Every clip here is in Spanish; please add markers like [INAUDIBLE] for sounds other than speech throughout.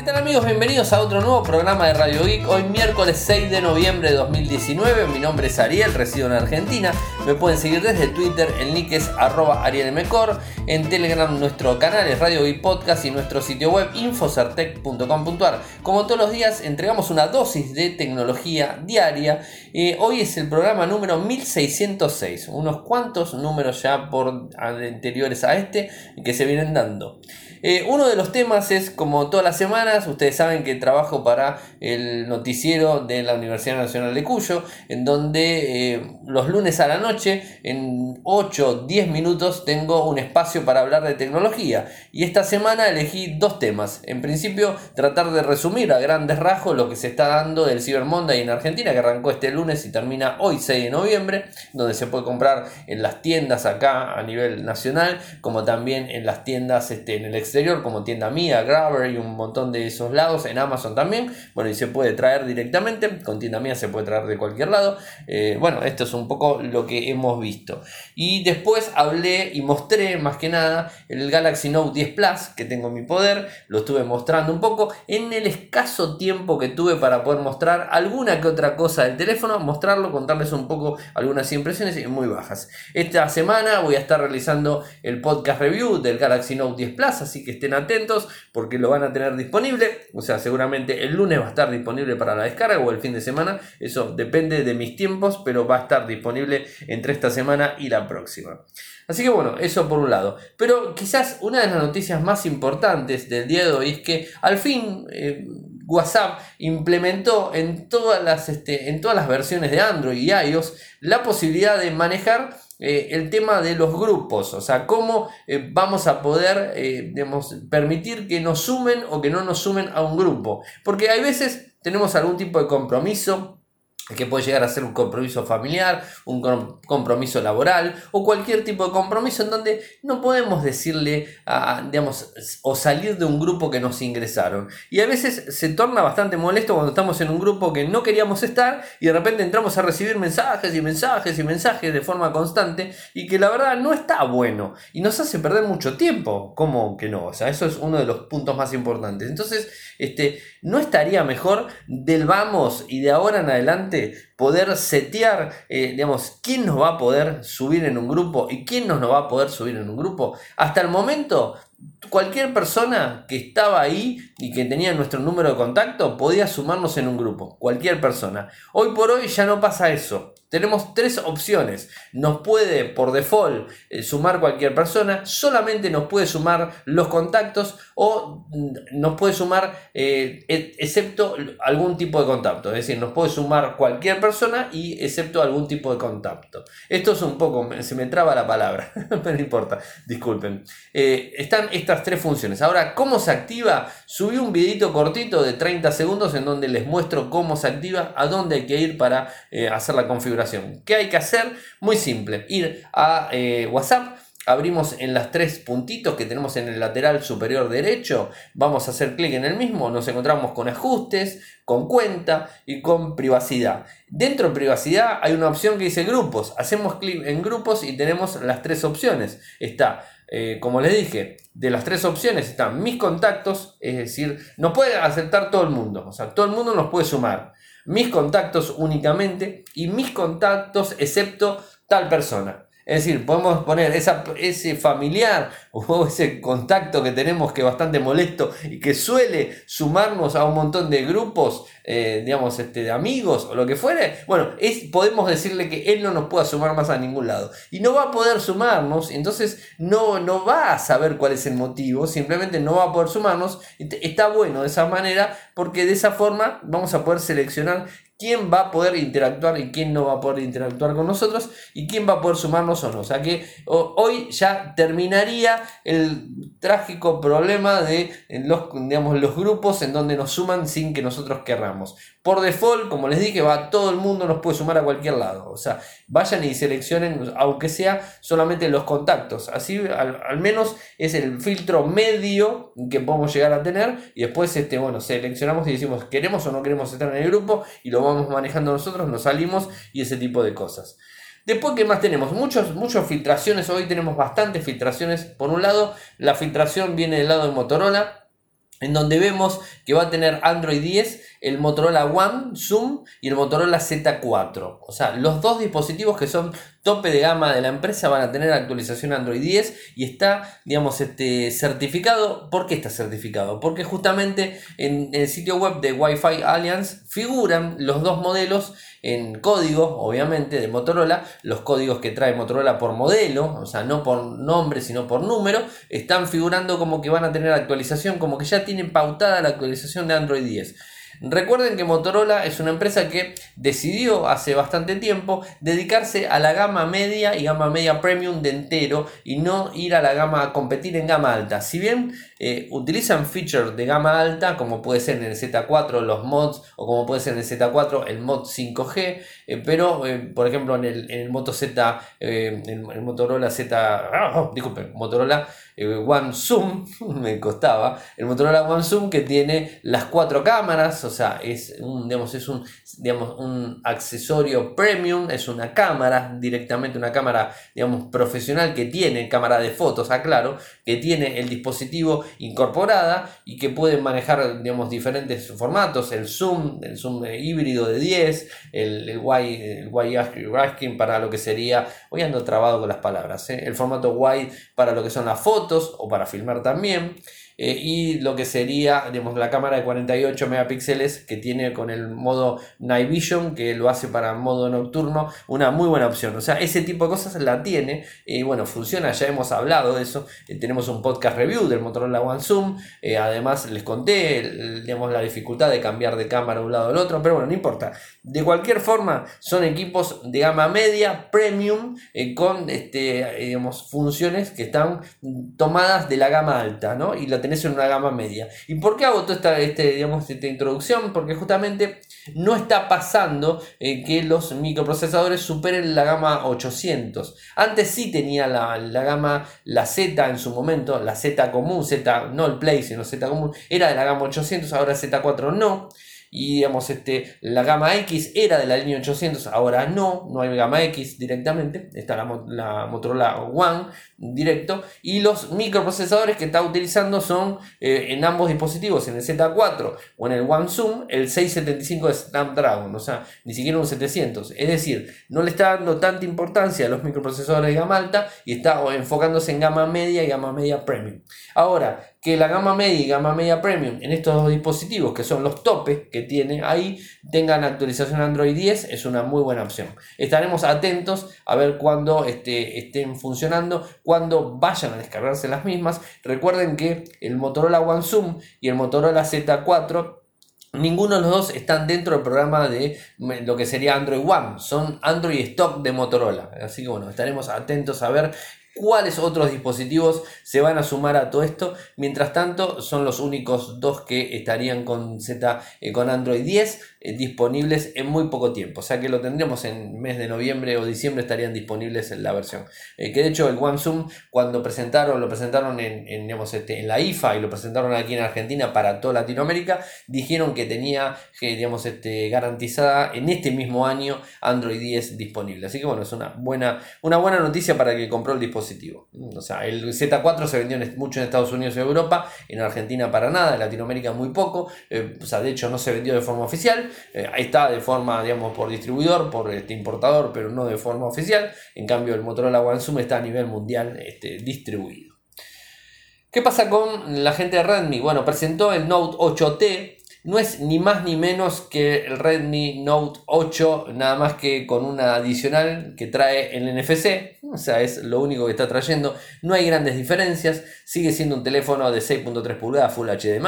¿Qué tal amigos? Bienvenidos a otro nuevo programa de Radio Geek. Hoy miércoles 6 de noviembre de 2019. Mi nombre es Ariel, resido en Argentina. Me pueden seguir desde Twitter, el nick es arroba. En Telegram nuestro canal es Radio Geek Podcast y nuestro sitio web infocertec.com.ar. Como todos los días entregamos una dosis de tecnología diaria. Eh, hoy es el programa número 1606. Unos cuantos números ya por anteriores a este que se vienen dando. Eh, uno de los temas es, como todas las semanas, ustedes saben que trabajo para el noticiero de la Universidad Nacional de Cuyo, en donde eh, los lunes a la noche, en 8 10 minutos, tengo un espacio para hablar de tecnología. Y esta semana elegí dos temas. En principio, tratar de resumir a grandes rasgos lo que se está dando del Cyber Monday en Argentina, que arrancó este lunes y termina hoy 6 de noviembre, donde se puede comprar en las tiendas acá a nivel nacional, como también en las tiendas este, en el exterior como tienda mía, Grabber y un montón de esos lados, en Amazon también. Bueno, y se puede traer directamente, con tienda mía se puede traer de cualquier lado. Eh, bueno, esto es un poco lo que hemos visto. Y después hablé y mostré más que nada el Galaxy Note 10 Plus que tengo en mi poder, lo estuve mostrando un poco en el escaso tiempo que tuve para poder mostrar alguna que otra cosa del teléfono, mostrarlo, contarles un poco algunas impresiones muy bajas. Esta semana voy a estar realizando el podcast review del Galaxy Note 10 Plus, así que estén atentos porque lo van a tener disponible. O sea, seguramente el lunes va a estar disponible para la descarga o el fin de semana. Eso depende de mis tiempos, pero va a estar disponible entre esta semana y la próxima. Así que bueno, eso por un lado. Pero quizás una de las noticias más importantes del día de hoy es que al fin eh, WhatsApp implementó en todas, las, este, en todas las versiones de Android y iOS la posibilidad de manejar eh, el tema de los grupos, o sea, cómo eh, vamos a poder eh, permitir que nos sumen o que no nos sumen a un grupo. Porque hay veces tenemos algún tipo de compromiso que puede llegar a ser un compromiso familiar, un compromiso laboral o cualquier tipo de compromiso en donde no podemos decirle, a, digamos, o salir de un grupo que nos ingresaron. Y a veces se torna bastante molesto cuando estamos en un grupo que no queríamos estar y de repente entramos a recibir mensajes y mensajes y mensajes de forma constante y que la verdad no está bueno y nos hace perder mucho tiempo. ¿Cómo que no? O sea, eso es uno de los puntos más importantes. Entonces, este, ¿no estaría mejor del vamos y de ahora en adelante poder setear, eh, digamos, quién nos va a poder subir en un grupo y quién no nos va a poder subir en un grupo. Hasta el momento, cualquier persona que estaba ahí y que tenía nuestro número de contacto podía sumarnos en un grupo. Cualquier persona. Hoy por hoy ya no pasa eso. Tenemos tres opciones. Nos puede por default eh, sumar cualquier persona, solamente nos puede sumar los contactos o mm, nos puede sumar eh, e, excepto algún tipo de contacto. Es decir, nos puede sumar cualquier persona y excepto algún tipo de contacto. Esto es un poco, se me traba la palabra, [LAUGHS] pero no importa, disculpen. Eh, están estas tres funciones. Ahora, ¿cómo se activa? Subí un videito cortito de 30 segundos en donde les muestro cómo se activa, a dónde hay que ir para hacer la configuración ¿Qué hay que hacer? Muy simple, ir a eh, WhatsApp, abrimos en las tres puntitos que tenemos en el lateral superior derecho, vamos a hacer clic en el mismo, nos encontramos con ajustes, con cuenta y con privacidad. Dentro de privacidad hay una opción que dice grupos, hacemos clic en grupos y tenemos las tres opciones. Está, eh, como les dije, de las tres opciones están mis contactos, es decir, no puede aceptar todo el mundo, o sea, todo el mundo nos puede sumar mis contactos únicamente y mis contactos excepto tal persona. Es decir, podemos poner ese familiar [LAUGHS] o ese contacto que tenemos que es bastante molesto y que suele sumarnos a un montón de grupos, eh, digamos, este, de amigos o lo que fuere. Bueno, es, podemos decirle que él no nos pueda sumar más a ningún lado. Y no va a poder sumarnos, entonces no, no va a saber cuál es el motivo, simplemente no va a poder sumarnos. Está bueno de esa manera porque de esa forma vamos a poder seleccionar quién va a poder interactuar y quién no va a poder interactuar con nosotros y quién va a poder sumarnos o no. O sea que hoy ya terminaría el trágico problema de los, digamos, los grupos en donde nos suman sin que nosotros querramos. Por default, como les dije, va todo el mundo nos puede sumar a cualquier lado. O sea, vayan y seleccionen, aunque sea solamente los contactos. Así al, menos es el filtro medio que podemos llegar a tener. Y después, este, bueno, seleccionamos y decimos queremos o no queremos estar en el grupo y lo vamos manejando nosotros, nos salimos y ese tipo de cosas. Después, ¿qué más tenemos? Muchos, muchas filtraciones. Hoy tenemos bastantes filtraciones. Por un lado, la filtración viene del lado de Motorola en donde vemos que va a tener Android 10, el Motorola One, Zoom y el Motorola Z4. O sea, los dos dispositivos que son tope de gama de la empresa van a tener actualización Android 10 y está, digamos, este, certificado. ¿Por qué está certificado? Porque justamente en el sitio web de Wi-Fi Alliance figuran los dos modelos en código, obviamente, de Motorola, los códigos que trae Motorola por modelo, o sea, no por nombre, sino por número, están figurando como que van a tener actualización, como que ya tienen pautada la actualización de Android 10. Recuerden que Motorola es una empresa que decidió hace bastante tiempo dedicarse a la gama media y gama media premium de entero y no ir a la gama a competir en gama alta. Si bien eh, utilizan features de gama alta, como puede ser en el Z4 los mods o como puede ser en el Z4 el mod 5G, eh, pero eh, por ejemplo en el, Moto Z, el, Motorola Z, ah, disculpen, Motorola One Zoom, [LAUGHS] me costaba, el Motorola One Zoom que tiene las cuatro cámaras, o sea, es un, digamos, es un, digamos, un accesorio premium, es una cámara, directamente una cámara, digamos, profesional que tiene cámara de fotos, aclaro, que tiene el dispositivo incorporada y que puede manejar, digamos, diferentes formatos, el zoom, el zoom híbrido de 10, el, el wide, el para lo que sería, hoy ando trabado con las palabras, ¿eh? el formato wide para lo que son las fotos o para filmar también. Eh, y lo que sería digamos, la cámara de 48 megapíxeles que tiene con el modo Night Vision que lo hace para modo nocturno una muy buena opción. O sea ese tipo de cosas la tiene y bueno funciona. Ya hemos hablado de eso. Eh, tenemos un podcast review del Motorola One Zoom. Eh, además les conté digamos, la dificultad de cambiar de cámara de un lado al otro. Pero bueno no importa. De cualquier forma son equipos de gama media premium con este, digamos, funciones que están tomadas de la gama alta ¿no? y la en una gama media. ¿Y por qué hago toda esta, este, digamos, esta introducción? Porque justamente no está pasando eh, que los microprocesadores superen la gama 800. Antes sí tenía la, la, gama, la Z en su momento, la Z común, Z, no el Play, sino Z común, era de la gama 800, ahora Z4 no y digamos, este, la gama X era de la línea 800, ahora no, no hay gama X directamente, está la, la Motorola One directo y los microprocesadores que está utilizando son eh, en ambos dispositivos, en el Z4 o en el One Zoom, el 675 de Snapdragon, o sea, ni siquiera un 700, es decir, no le está dando tanta importancia a los microprocesadores de gama alta y está enfocándose en gama media y gama media premium. Ahora, que la gama media y gama media premium en estos dos dispositivos, que son los topes que tiene ahí, tengan actualización Android 10, es una muy buena opción. Estaremos atentos a ver cuando este, estén funcionando, cuando vayan a descargarse las mismas. Recuerden que el Motorola One Zoom y el Motorola Z4 Ninguno de los dos están dentro del programa de lo que sería Android One, son Android Stock de Motorola. Así que bueno, estaremos atentos a ver cuáles otros dispositivos se van a sumar a todo esto. Mientras tanto, son los únicos dos que estarían con Z eh, con Android 10 eh, disponibles en muy poco tiempo. O sea que lo tendremos en mes de noviembre o diciembre estarían disponibles en la versión. Eh, que de hecho el One Zoom cuando presentaron, lo presentaron en, este, en la IFA y lo presentaron aquí en Argentina para toda Latinoamérica, dijeron que tenía digamos, este, garantizada en este mismo año Android 10 disponible. Así que bueno, es una buena, una buena noticia para el que compró el dispositivo o sea, el Z4 se vendió mucho en Estados Unidos y Europa, en Argentina para nada, en Latinoamérica muy poco. Eh, o sea, de hecho no se vendió de forma oficial. Eh, está de forma, digamos, por distribuidor, por este importador, pero no de forma oficial. En cambio, el Motorola One Zoom está a nivel mundial este, distribuido. ¿Qué pasa con la gente de Redmi? Bueno, presentó el Note 8T, no es ni más ni menos que el Redmi Note 8, nada más que con una adicional que trae el NFC, o sea, es lo único que está trayendo. No hay grandes diferencias, sigue siendo un teléfono de 6.3 pulgadas Full HD+,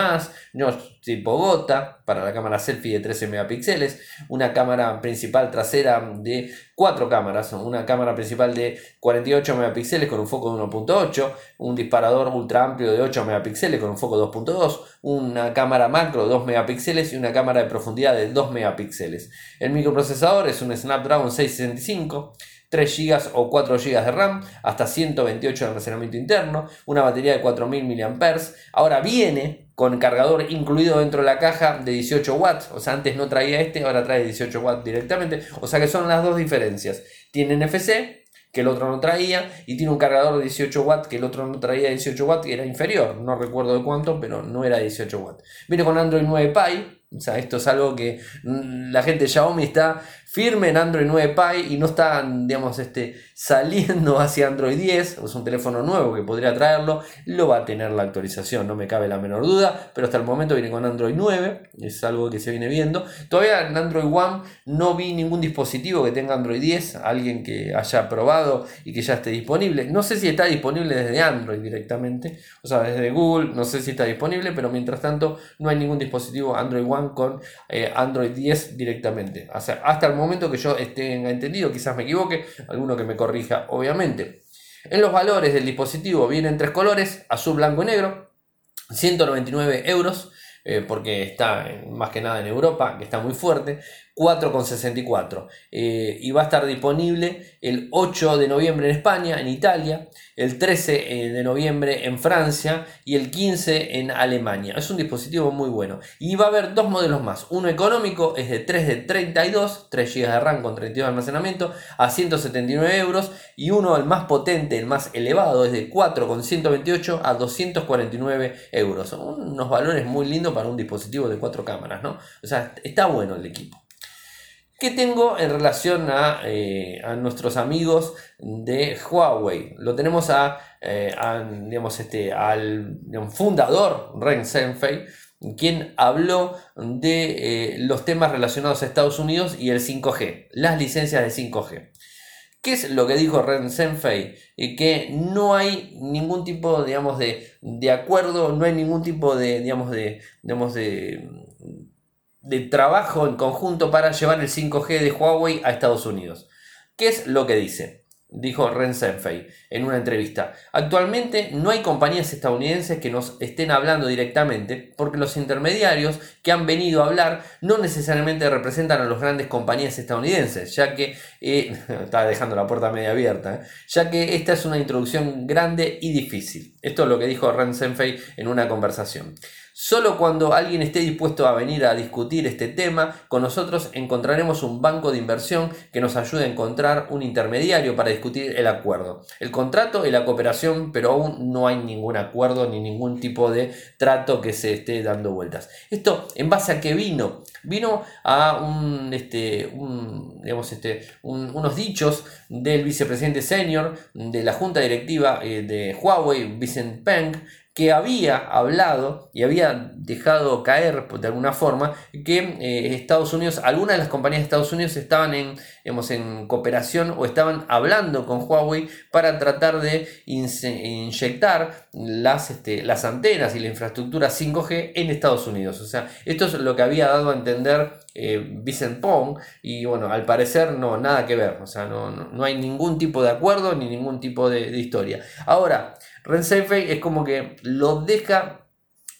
no tipo gota, la cámara selfie de 13 megapíxeles, una cámara principal trasera de 4 cámaras, una cámara principal de 48 megapíxeles con un foco de 1.8, un disparador ultra amplio de 8 megapíxeles con un foco de 2.2, una cámara macro de 2 megapíxeles y una cámara de profundidad de 2 megapíxeles. El microprocesador es un Snapdragon 665 3 GB o 4 GB de RAM, hasta 128 de almacenamiento interno, una batería de 4000 mAh. Ahora viene con cargador incluido dentro de la caja de 18 watts, o sea, antes no traía este, ahora trae 18 watts directamente, o sea que son las dos diferencias. Tiene NFC, que el otro no traía y tiene un cargador de 18 watts que el otro no traía 18 watts y era inferior, no recuerdo de cuánto, pero no era 18 watts. Viene con Android 9 Pie, o sea, esto es algo que mm, la gente de Xiaomi está firme en Android 9 Pie y no está, digamos, este, saliendo [LAUGHS] hacia Android 10. Es un teléfono nuevo que podría traerlo. Lo va a tener la actualización, no me cabe la menor duda. Pero hasta el momento viene con Android 9. Es algo que se viene viendo. Todavía en Android One no vi ningún dispositivo que tenga Android 10. Alguien que haya probado y que ya esté disponible. No sé si está disponible desde Android directamente. O sea, desde Google. No sé si está disponible. Pero mientras tanto no hay ningún dispositivo Android One con eh, Android 10 directamente. O sea, hasta el momento que yo tenga entendido, quizás me equivoque, alguno que me corrija, obviamente. En los valores del dispositivo vienen tres colores, azul, blanco y negro, 199 euros. Eh, porque está más que nada en Europa, que está muy fuerte. 4,64 eh, y va a estar disponible el 8 de noviembre en España, en Italia, el 13 eh, de noviembre en Francia y el 15 en Alemania. Es un dispositivo muy bueno y va a haber dos modelos más. Uno económico es de 3 de 32, 3 GB de RAM con 32 de almacenamiento a 179 euros y uno el más potente, el más elevado es de 4 con 128 a 249 euros. Son unos valores muy lindos para un dispositivo de 4 cámaras, ¿no? O sea, está bueno el equipo. ¿Qué tengo en relación eh, a, nuestros amigos de Huawei? Lo tenemos a, eh, digamos, este, al fundador, Ren Zhengfei, quien habló de eh, los temas relacionados a Estados Unidos y el 5G, las licencias de 5G. ¿Qué es lo que dijo Ren Zhengfei? que no hay ningún tipo, digamos, de, de acuerdo, no hay ningún tipo de, digamos, de, digamos, de de trabajo en conjunto para llevar el 5G de Huawei a Estados Unidos. ¿Qué es lo que dice? Dijo Ren Zhengfei en una entrevista. Actualmente no hay compañías estadounidenses que nos estén hablando directamente porque los intermediarios que han venido a hablar no necesariamente representan a las grandes compañías estadounidenses, ya que eh, [LAUGHS] está dejando la puerta media abierta, ¿eh? ya que esta es una introducción grande y difícil. Esto es lo que dijo Ren Zhengfei en una conversación. Solo cuando alguien esté dispuesto a venir a discutir este tema, con nosotros encontraremos un banco de inversión que nos ayude a encontrar un intermediario para discutir el acuerdo, el contrato y la cooperación, pero aún no hay ningún acuerdo ni ningún tipo de trato que se esté dando vueltas. Esto, ¿en base a qué vino? Vino a un, este, digamos, este, unos dichos del vicepresidente senior de la junta directiva eh, de Huawei, Vincent Peng, que había hablado y había dejado caer de alguna forma que eh, Estados Unidos, algunas de las compañías de Estados Unidos estaban en, en cooperación o estaban hablando con Huawei para tratar de inyectar las, este, las antenas y la infraestructura 5G en Estados Unidos. O sea, esto es lo que había dado a entender eh, Vincent Pong y bueno, al parecer no, nada que ver. O sea, no, no, hay ningún tipo de acuerdo ni ningún tipo de, de historia. Ahora, Renseife es como que lo deja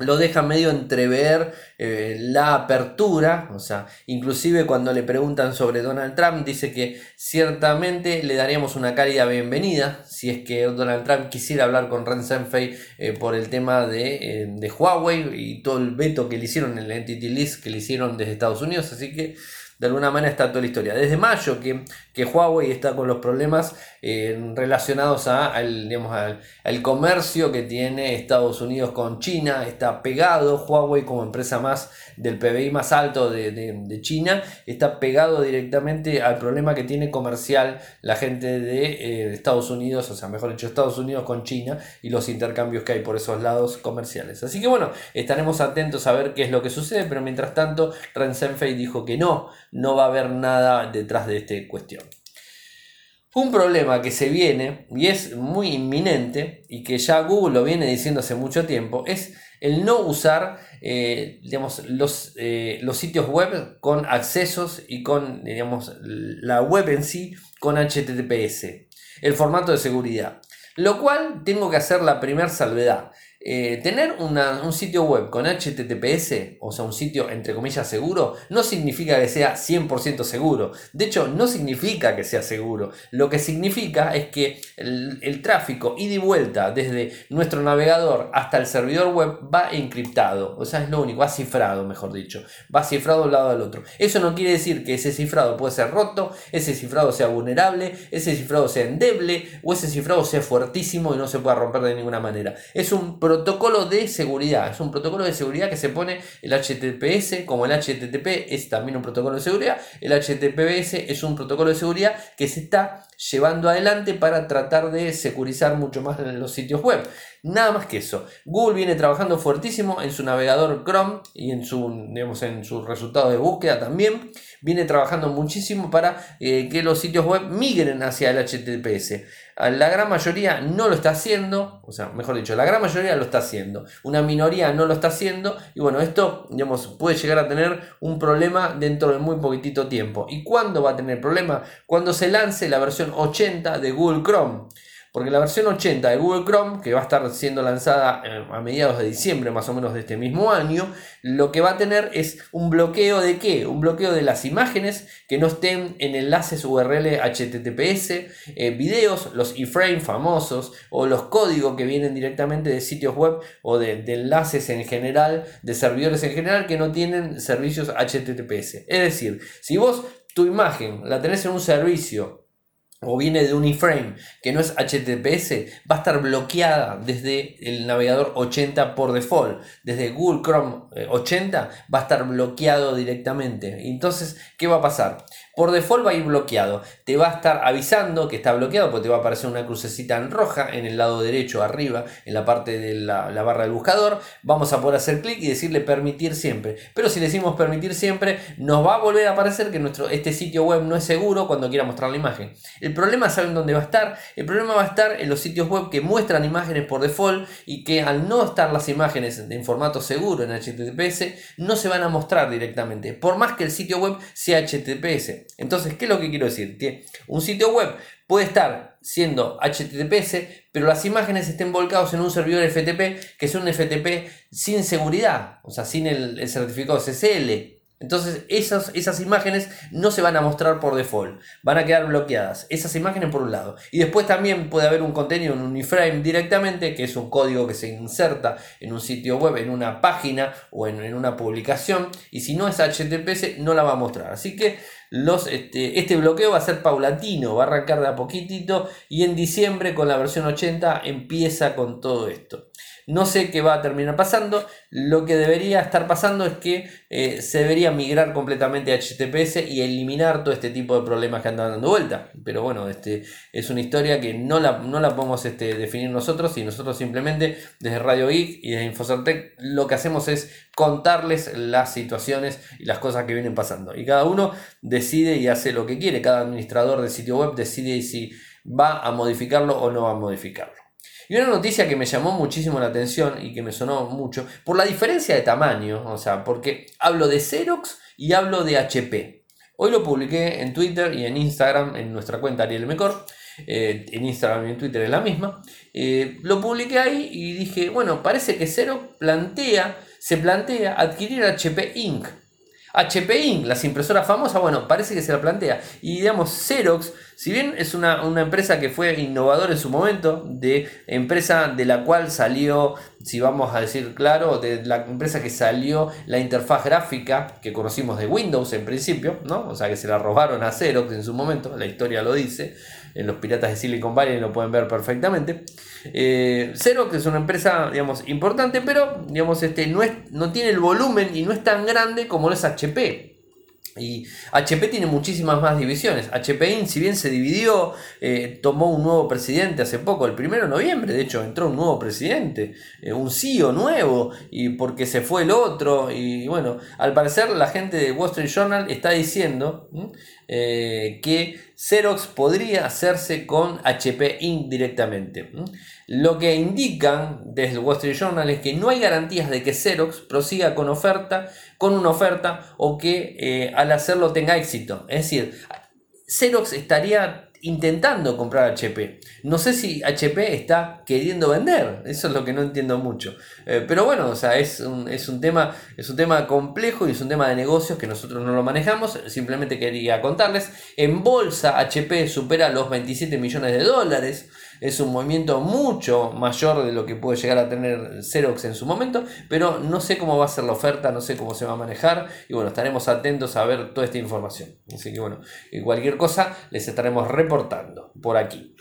lo deja medio entrever eh, la apertura, o sea, inclusive cuando le preguntan sobre Donald Trump, dice que ciertamente le daríamos una cálida bienvenida si es que Donald Trump quisiera hablar con Ren Zhengfei eh, por el tema de, eh, de, Huawei y todo el veto que le hicieron el Entity List que le hicieron desde Estados Unidos, así que de alguna manera está toda la historia. Desde mayo que, que Huawei está con los problemas eh, relacionados a, al, digamos, al, comercio que tiene Estados Unidos con China, está pegado Huawei como empresa más del PBI más alto de, China, está pegado directamente al problema que tiene comercial la gente de eh, Estados Unidos, o sea, mejor dicho, Estados Unidos con China y los intercambios que hay por esos lados comerciales. Así que bueno, estaremos atentos a ver qué es lo que sucede, pero mientras tanto, Ren Zhengfei dijo que no, no va a haber nada detrás de esta cuestión. Un problema que se viene y es muy inminente y que ya Google lo viene diciendo hace mucho tiempo es el no usar eh, digamos, los, eh, los, sitios web con accesos y con digamos, la web en sí con HTTPS, el formato de seguridad. Lo cual tengo que hacer la primera salvedad. Eh, tener un sitio web con HTTPS, o sea, un sitio entre comillas seguro, no significa que sea 100% seguro. De hecho, no significa que sea seguro. Lo que significa es que el, tráfico ida y vuelta desde nuestro navegador hasta el servidor web va encriptado. O sea, es lo único, va cifrado, mejor dicho. Va cifrado de un lado al otro. Eso no quiere decir que ese cifrado puede ser roto, ese cifrado sea vulnerable, ese cifrado sea endeble o ese cifrado sea fuertísimo y no se pueda romper de ninguna manera. Es un protocolo de seguridad. Es un protocolo de seguridad que se pone el HTTPS, como el HTTP es también un protocolo de seguridad. El HTTPS es un protocolo de seguridad que se está llevando adelante para tratar de securizar mucho más los sitios web. Nada más que eso. Google viene trabajando fuertísimo en su navegador Chrome y en su, digamos, en sus resultados de búsqueda también. Viene trabajando muchísimo para eh, que los sitios web migren hacia el HTTPS. La gran mayoría no lo está haciendo, o sea, mejor dicho, la gran mayoría lo está haciendo. Una minoría no lo está haciendo y bueno, esto, digamos, puede llegar a tener un problema dentro de muy poquitito tiempo. ¿Y cuándo va a tener problema? Cuando se lance la versión 80 de Google Chrome. Porque la versión 80 de Google Chrome, que va a estar siendo lanzada eh, a mediados de diciembre más o menos de este mismo año, lo que va a tener es un bloqueo de qué? Un bloqueo de las imágenes que no estén en enlaces URL HTTPS, eh, videos, los iframe famosos o los códigos que vienen directamente de sitios web o de, de enlaces en general, de servidores en general que no tienen servicios HTTPS. Es decir, si vos tu imagen la tenés en un servicio o viene de un iframe que no es HTTPS, va a estar bloqueada desde el navegador 80 por default. Desde Google Chrome 80 eh, va a estar bloqueado directamente. Entonces, ¿qué va a pasar? Por default va a ir bloqueado. Te va a estar avisando que está bloqueado porque te va a aparecer una crucecita en roja en el lado derecho arriba, en la parte de la, barra del buscador. Vamos a poder hacer clic y decirle permitir siempre. Pero si le decimos permitir siempre, nos va a volver a aparecer que nuestro, este sitio web no es seguro cuando quiera mostrar la imagen. El problema, ¿saben dónde va a estar? El problema va a estar en los sitios web que muestran imágenes por default y que al no estar las imágenes en formato seguro en HTTPS, no se van a mostrar directamente. Por más que el sitio web sea HTTPS. Entonces, ¿qué es lo que quiero decir? Un sitio web puede estar siendo HTTPS, pero las imágenes estén volcados en un servidor FTP, que es un FTP sin seguridad, o sea, sin el, el certificado SSL. Entonces esas, esas imágenes no se van a mostrar por default, van a quedar bloqueadas. Esas imágenes por un lado. Y después también puede haber un contenido en un iframe directamente, que es un código que se inserta en un sitio web, en una página o en, una publicación. Y si no es HTTPS, no la va a mostrar. Así que los, este, este bloqueo va a ser paulatino, va a arrancar de a poquitito y en diciembre con la versión 80 empieza con todo esto. No sé qué va a terminar pasando. Lo que debería estar pasando es que eh, se debería migrar completamente a HTTPS y eliminar todo este tipo de problemas que andan dando vuelta. Pero bueno, este, es una historia que no la, no la podemos este, definir nosotros y nosotros simplemente desde Radio Geek y desde Infocertec lo que hacemos es contarles las situaciones y las cosas que vienen pasando. Y cada uno decide y hace lo que quiere. Cada administrador de sitio web decide si va a modificarlo o no va a modificarlo. Y una noticia que me llamó muchísimo la atención y que me sonó mucho, por la diferencia de tamaño, o sea, porque hablo de Xerox y hablo de HP. Hoy lo publiqué en Twitter y en Instagram, en nuestra cuenta Ariel Mecor. Eh, en Instagram y en Twitter es la misma. Eh, lo publiqué ahí y dije, bueno, parece que Xerox plantea, se plantea adquirir HP Inc. HP Inc., las impresoras famosas, bueno, parece que se la plantea. Y digamos, Xerox si bien es una, empresa que fue innovadora en su momento, de empresa de la cual salió, si vamos a decir claro, de la empresa que salió la interfaz gráfica que conocimos de Windows en principio, ¿no? O sea que se la robaron a Xerox en su momento, la historia lo dice, en los piratas de Silicon Valley lo pueden ver perfectamente. Eh, Xerox es una empresa, digamos, importante, pero, digamos, este, no, es, no tiene el volumen y no es tan grande como lo es HP. Y HP tiene muchísimas más divisiones. HP Inc., si bien se dividió, eh, tomó un nuevo presidente hace poco, el primero de noviembre, de hecho, entró un nuevo presidente, eh, un CEO nuevo, y porque se fue el otro. Y bueno, al parecer la gente de Wall Street Journal está diciendo eh, que Xerox podría hacerse con HP Inc. directamente. Lo que indican desde el Wall Street Journal es que no hay garantías de que Xerox prosiga con oferta, con una oferta o que eh, al hacerlo tenga éxito. Es decir, Xerox estaría intentando comprar HP. No sé si HP está queriendo vender, eso es lo que no entiendo mucho. Eh, pero bueno, o sea, es un, es, un tema, es un tema complejo y es un tema de negocios que nosotros no lo manejamos. Simplemente quería contarles, en bolsa HP supera los 27 millones de dólares es un movimiento mucho mayor de lo que puede llegar a tener Xerox en su momento, pero no sé cómo va a ser la oferta, no sé cómo se va a manejar y bueno, estaremos atentos a ver toda esta información. Así que bueno, cualquier cosa les estaremos reportando por aquí.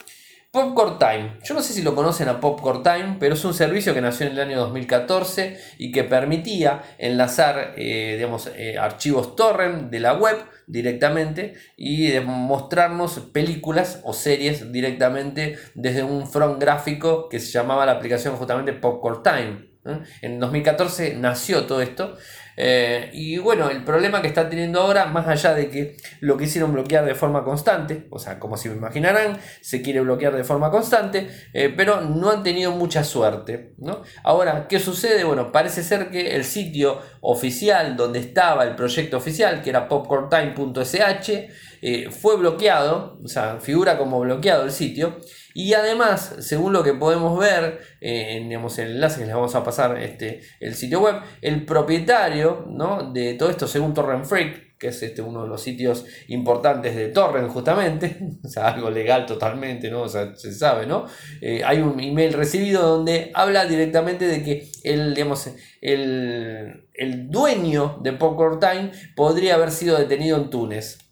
Popcorn Time. Yo no sé si lo conocen a Popcorn Time, pero es un servicio que nació en el año 2014 y que permitía enlazar eh, digamos, eh, archivos torrent de la web directamente y mostrarnos películas o series directamente desde un front gráfico que se llamaba la aplicación justamente Popcorn Time. En 2014 nació todo esto eh, y bueno, el problema que está teniendo ahora, más allá de que lo quisieron bloquear de forma constante, o sea, como si me imaginarán, se quiere bloquear de forma constante, eh, pero no han tenido mucha suerte. ¿no? Ahora, ¿qué sucede? Bueno, parece ser que el sitio oficial donde estaba el proyecto oficial, que era popcorntime.sh, eh, fue bloqueado, o sea, figura como bloqueado el sitio. Y además, según lo que podemos ver eh, en digamos, el enlace que les vamos a pasar este, el sitio web, el propietario ¿no? de todo esto, según Torrent Freak, que es este, uno de los sitios importantes de Torrent justamente, [LAUGHS] o sea, algo legal totalmente, ¿no? O sea, se sabe, ¿no? Eh, hay un email recibido donde habla directamente de que el, digamos, el, el dueño de Popcorn Time podría haber sido detenido en Túnez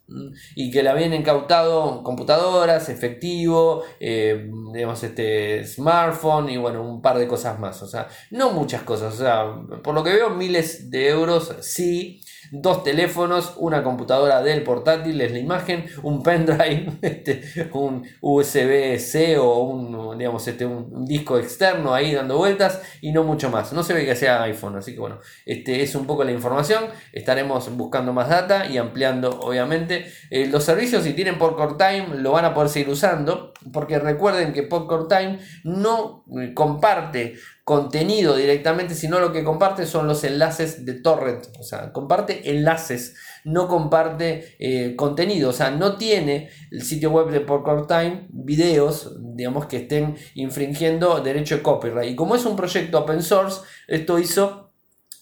y que le habían incautado computadoras, efectivo, eh, digamos, este, smartphone y bueno, un par de cosas más. O sea, no muchas cosas. O sea, por lo que veo, miles de euros sí. Dos teléfonos, una computadora del portátil, es la imagen, un pendrive, [LAUGHS] este, un USB-C o un, digamos, este, un, disco externo ahí dando vueltas y no mucho más. No se ve que sea iPhone, así que bueno, este es un poco la información. Estaremos buscando más data y ampliando, obviamente eh, los servicios, si tienen Popcorn Time, lo van a poder seguir usando, porque recuerden que Popcorn Time no eh, comparte contenido directamente, sino lo que comparte son los enlaces de torrent, o sea, comparte enlaces, no comparte eh, contenido, o sea, no tiene el sitio web de Popcorn Time videos, digamos, que estén infringiendo derecho de copyright. Y como es un proyecto open source, esto hizo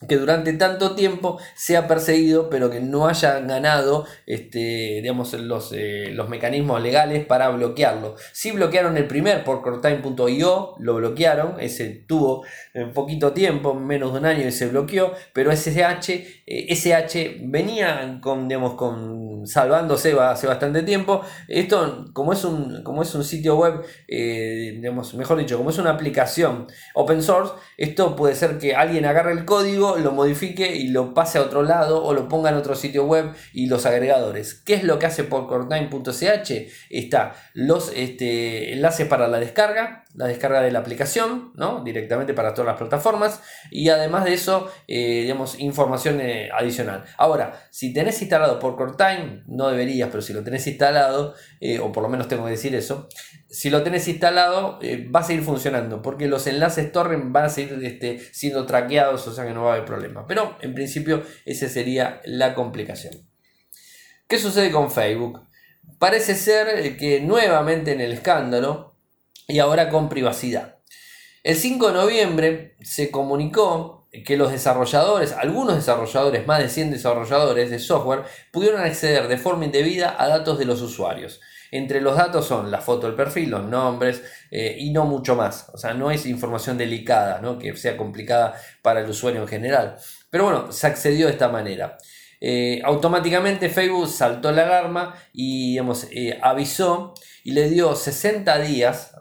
que durante tanto tiempo se ha perseguido, pero que no haya ganado este, digamos, los, eh, los mecanismos legales para bloquearlo. Sí bloquearon el primer por cortime.io, lo bloquearon, ese tuvo un poquito tiempo, menos de un año y se bloqueó, pero SH, SH eh, venía digamos, con salvándose hace bastante tiempo. Esto, como es un, como es un sitio web, eh, digamos, mejor dicho, como es una aplicación open source, esto puede ser que alguien agarre el código lo modifique y lo pase a otro lado o lo ponga en otro sitio web y los agregadores. ¿Qué es lo que hace popcorn9.ch? Está los este, enlaces para la descarga, la descarga de la aplicación, ¿no? directamente para todas las plataformas y además de eso, eh, digamos, información eh, adicional. Ahora, si tenés instalado Popcorn Time, no deberías, pero si lo tenés instalado, eh, o por lo menos tengo que decir eso, si lo tenés instalado, va a seguir funcionando porque los enlaces torrent van a seguir este, siendo traqueados, o sea que no va a haber problema. Pero en principio, esa sería la complicación. ¿Qué sucede con Facebook? Parece ser que nuevamente en el escándalo, y ahora con privacidad. El 5 de noviembre se comunicó que los desarrolladores, algunos desarrolladores, más de 100 desarrolladores de software, pudieron acceder de forma indebida a datos de los usuarios. Entre los datos son la foto del perfil, los nombres eh, y no mucho más. O sea, no es información delicada, ¿no? que sea complicada para el usuario en general. Pero bueno, se accedió de esta manera. Eh, automáticamente Facebook saltó la alarma y digamos, eh, avisó y le dio 60 días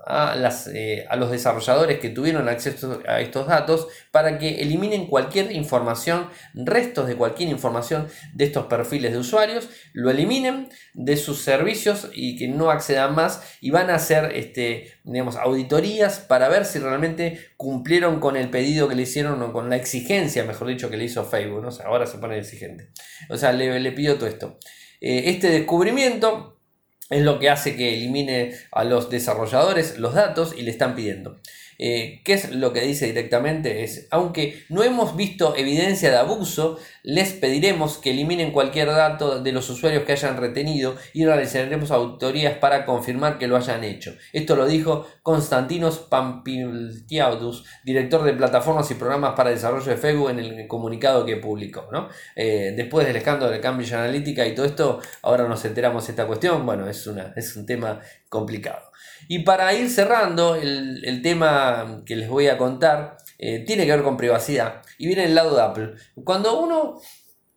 eh, a los desarrolladores que tuvieron acceso a estos datos para que eliminen cualquier información, restos de cualquier información de estos perfiles de usuarios, lo eliminen de sus servicios y que no accedan más y van a hacer este, digamos, auditorías para ver si realmente cumplieron con el pedido que le hicieron o con la exigencia, mejor dicho, que le hizo Facebook. ¿no? ahora se pone exigente. O sea, le, le pidió todo esto. Eh, este descubrimiento es lo que hace que elimine a los desarrolladores los datos y le están pidiendo. Eh, ¿Qué es lo que dice directamente? Es, aunque no hemos visto evidencia de abuso, les pediremos que eliminen cualquier dato de los usuarios que hayan retenido y realizaremos autorías para confirmar que lo hayan hecho. Esto lo dijo Konstantinos Pampiltiadus, director de plataformas y programas para desarrollo de Facebook en el comunicado que publicó. Eh, después del escándalo de Cambridge Analytica y todo esto, ahora nos enteramos de esta cuestión. Bueno, es, una, es un tema complicado. Y para ir cerrando, el, tema que les voy a contar eh, tiene que ver con privacidad y viene del lado de Apple. Cuando uno,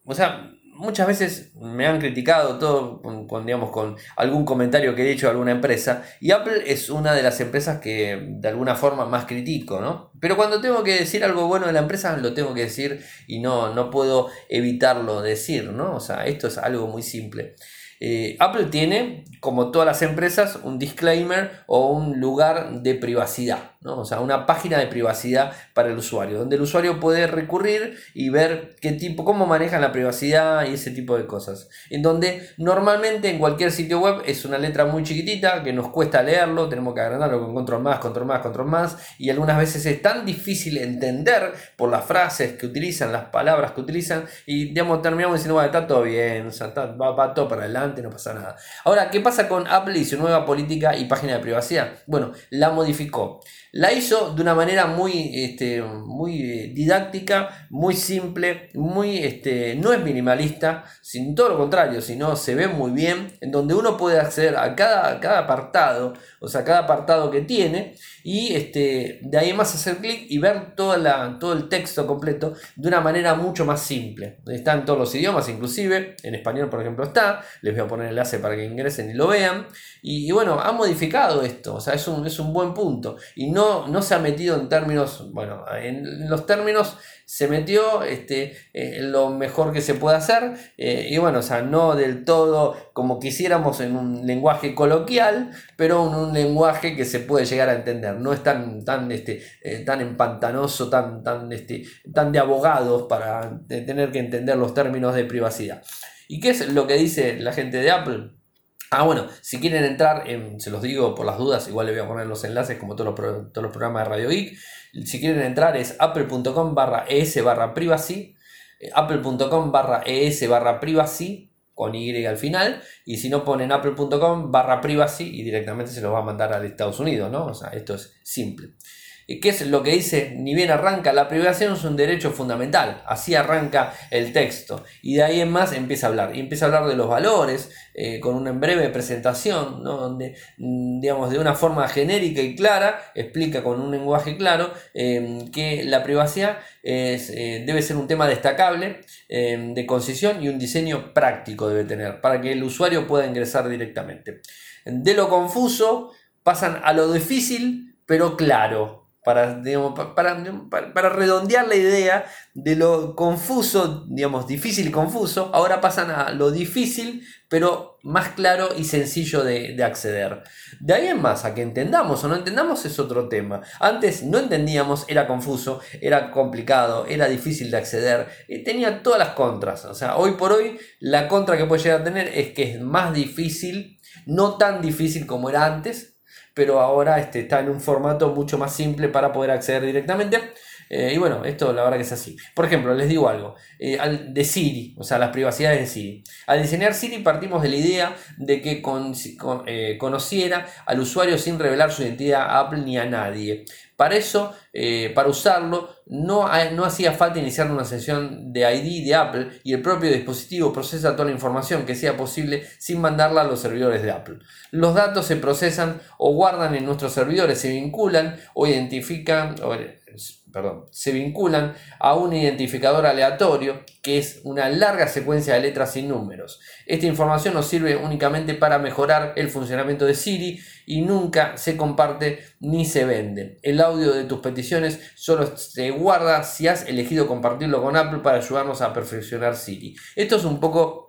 o sea, muchas veces me han criticado todo con, digamos, con algún comentario que he hecho a alguna empresa y Apple es una de las empresas que de alguna forma más critico, ¿no? Pero cuando tengo que decir algo bueno de la empresa lo tengo que decir y no, no puedo evitarlo decir, ¿no? O sea, esto es algo muy simple. Eh, Apple tiene, como todas las empresas, un disclaimer o un lugar de privacidad, o sea, una página de privacidad para el usuario, donde el usuario puede recurrir y ver qué tipo, cómo manejan la privacidad y ese tipo de cosas. En donde normalmente en cualquier sitio web es una letra muy chiquitita que nos cuesta leerlo, tenemos que agrandarlo con control más, control más, control más, y algunas veces es tan difícil entender por las frases que utilizan, las palabras que utilizan, y digamos, terminamos diciendo, bueno, está todo bien, va, va todo para adelante no pasa nada. Ahora, ¿qué pasa con Apple y su nueva política y página de privacidad? Bueno, la modificó. La hizo de una manera muy, este, muy eh, didáctica, muy simple, muy, este, no es minimalista, sin todo lo contrario, sino se ve muy bien, en donde uno puede acceder a cada, cada apartado, o sea, cada apartado que tiene, y este, de ahí más hacer clic y ver toda la, todo el texto completo de una manera mucho más simple. Está en todos los idiomas, inclusive, en español por ejemplo está, les voy a poner el enlace para que ingresen y lo vean, y, bueno, ha modificado esto, o sea, es un, es un buen punto, y no, no se ha metido en términos, bueno, en los términos se metió este, eh, lo mejor que se puede hacer, eh, y bueno, o sea, no del todo como quisiéramos en un lenguaje coloquial, pero en un lenguaje que se puede llegar a entender, no es tan, tan, este, eh, tan empantanoso, tan, tan, este, tan de abogados para tener que entender los términos de privacidad. ¿Y qué es lo que dice la gente de Apple? Ah, bueno, si quieren entrar, se los digo por las dudas, igual les voy a poner los enlaces como todos los, todos los programas de Radio Geek. Si quieren entrar es apple.com barra es barra privacy, eh, apple.com barra es barra privacy con Y al final, y si no ponen apple.com barra privacy y directamente se los va a mandar al Estados Unidos, ¿no? O sea, esto es simple. ¿Qué es lo que dice? Ni bien arranca, la privacidad es un derecho fundamental. Así arranca el texto. Y de ahí en más empieza a hablar. Y empieza a hablar de los valores, eh, con una breve presentación, donde, mm, digamos, de una forma genérica y clara, explica con un lenguaje claro em, que la privacidad eh, debe ser un tema destacable, em, de concisión y un diseño práctico debe tener, para que el usuario pueda ingresar directamente. De lo confuso pasan a lo difícil, pero claro para, para, redondear la idea de lo confuso, digamos, difícil y confuso, ahora pasan a lo difícil, pero más claro y sencillo de, acceder. De ahí en más, a que entendamos o no entendamos es otro tema. Antes no entendíamos, era confuso, era complicado, era difícil de acceder, y tenía todas las contras. O sea, hoy por hoy la contra que puede llegar a tener es que es más difícil, no tan difícil como era antes, pero ahora este, está en un formato mucho más simple para poder acceder directamente. Eh, y bueno, esto la verdad que es así. Por ejemplo, les digo algo, eh, de Siri, o sea, las privacidades de Siri. Al diseñar Siri partimos de la idea de que eh, conociera al usuario sin revelar su identidad a Apple ni a nadie. Para eso, para usarlo, no, no, hacía falta iniciar una sesión de ID de Apple y el propio dispositivo procesa toda la información que sea posible sin mandarla a los servidores de Apple. Los datos se procesan o guardan en nuestros servidores, se vinculan o identifican, se vinculan a un identificador aleatorio que es una larga secuencia de letras sin números. Esta información nos sirve únicamente para mejorar el funcionamiento de Siri y nunca se comparte ni se vende. El audio de tus peticiones solo se guarda si has elegido compartirlo con Apple para ayudarnos a perfeccionar Siri. Esto es un poco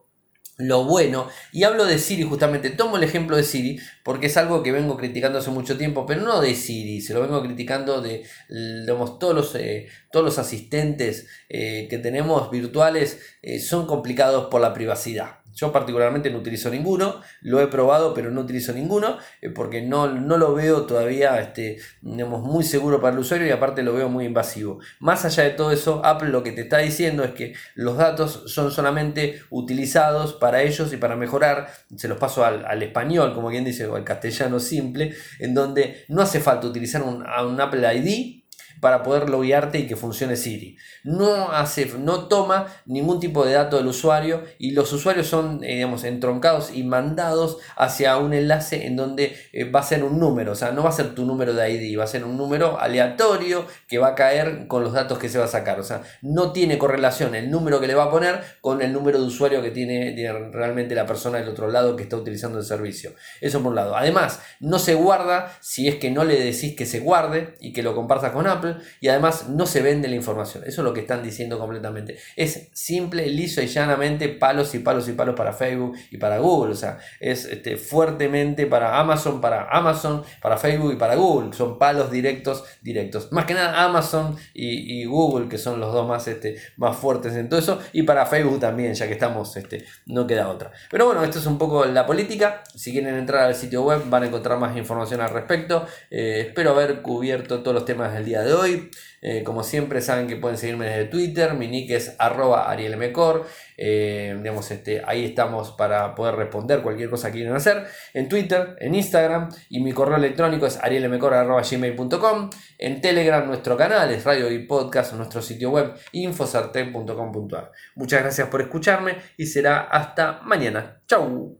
lo bueno. Y hablo de Siri justamente, tomo el ejemplo de Siri porque es algo que vengo criticando hace mucho tiempo, pero no de Siri, se lo vengo criticando de todos, los, eh, todos los asistentes eh, que tenemos virtuales eh, son complicados por la privacidad. Yo particularmente no utilizo ninguno, lo he probado pero no utilizo ninguno eh, porque no, no, lo veo todavía este, digamos, muy seguro para el usuario y aparte lo veo muy invasivo. Más allá de todo eso, Apple lo que te está diciendo es que los datos son solamente utilizados para ellos y para mejorar, se los paso al, español, como quien dice, o al castellano simple, en donde no hace falta utilizar un, un Apple ID para poder loguearte y que funcione Siri. No, hace, no toma ningún tipo de dato del usuario y los usuarios son eh, digamos, entroncados y mandados hacia un enlace en donde eh, va a ser un número, o sea, no va a ser tu número de ID, va a ser un número aleatorio que va a caer con los datos que se va a sacar, o sea, no tiene correlación el número que le va a poner con el número de usuario que tiene, tiene realmente la persona del otro lado que está utilizando el servicio. Eso por un lado. Además, no se guarda si es que no le decís que se guarde y que lo compartas con Apple y además no se vende la información. Eso es lo que están diciendo completamente. Es simple, liso y llanamente palos y palos y palos para Facebook y para Google. O sea, es este, fuertemente para Amazon, para Amazon, para Facebook y para Google. Son palos directos, directos. Más que nada Amazon y, Google, que son los dos más, este, más fuertes en todo eso. Y para Facebook también, ya que estamos, este, no queda otra. Pero bueno, esto es un poco la política. Si quieren entrar al sitio web van a encontrar más información al respecto. Eh, espero haber cubierto todos los temas del día de hoy. Eh, como siempre saben que pueden seguirme desde Twitter, mi nick es arroba arielmecor. Eh, digamos, este, ahí estamos para poder responder cualquier cosa que quieran hacer. En Twitter, en Instagram y mi correo electrónico es arielmecor.gmail.com. En Telegram nuestro canal es Radio y Podcast, nuestro sitio web infosarten.com.ar. Muchas gracias por escucharme y será hasta mañana. Chau.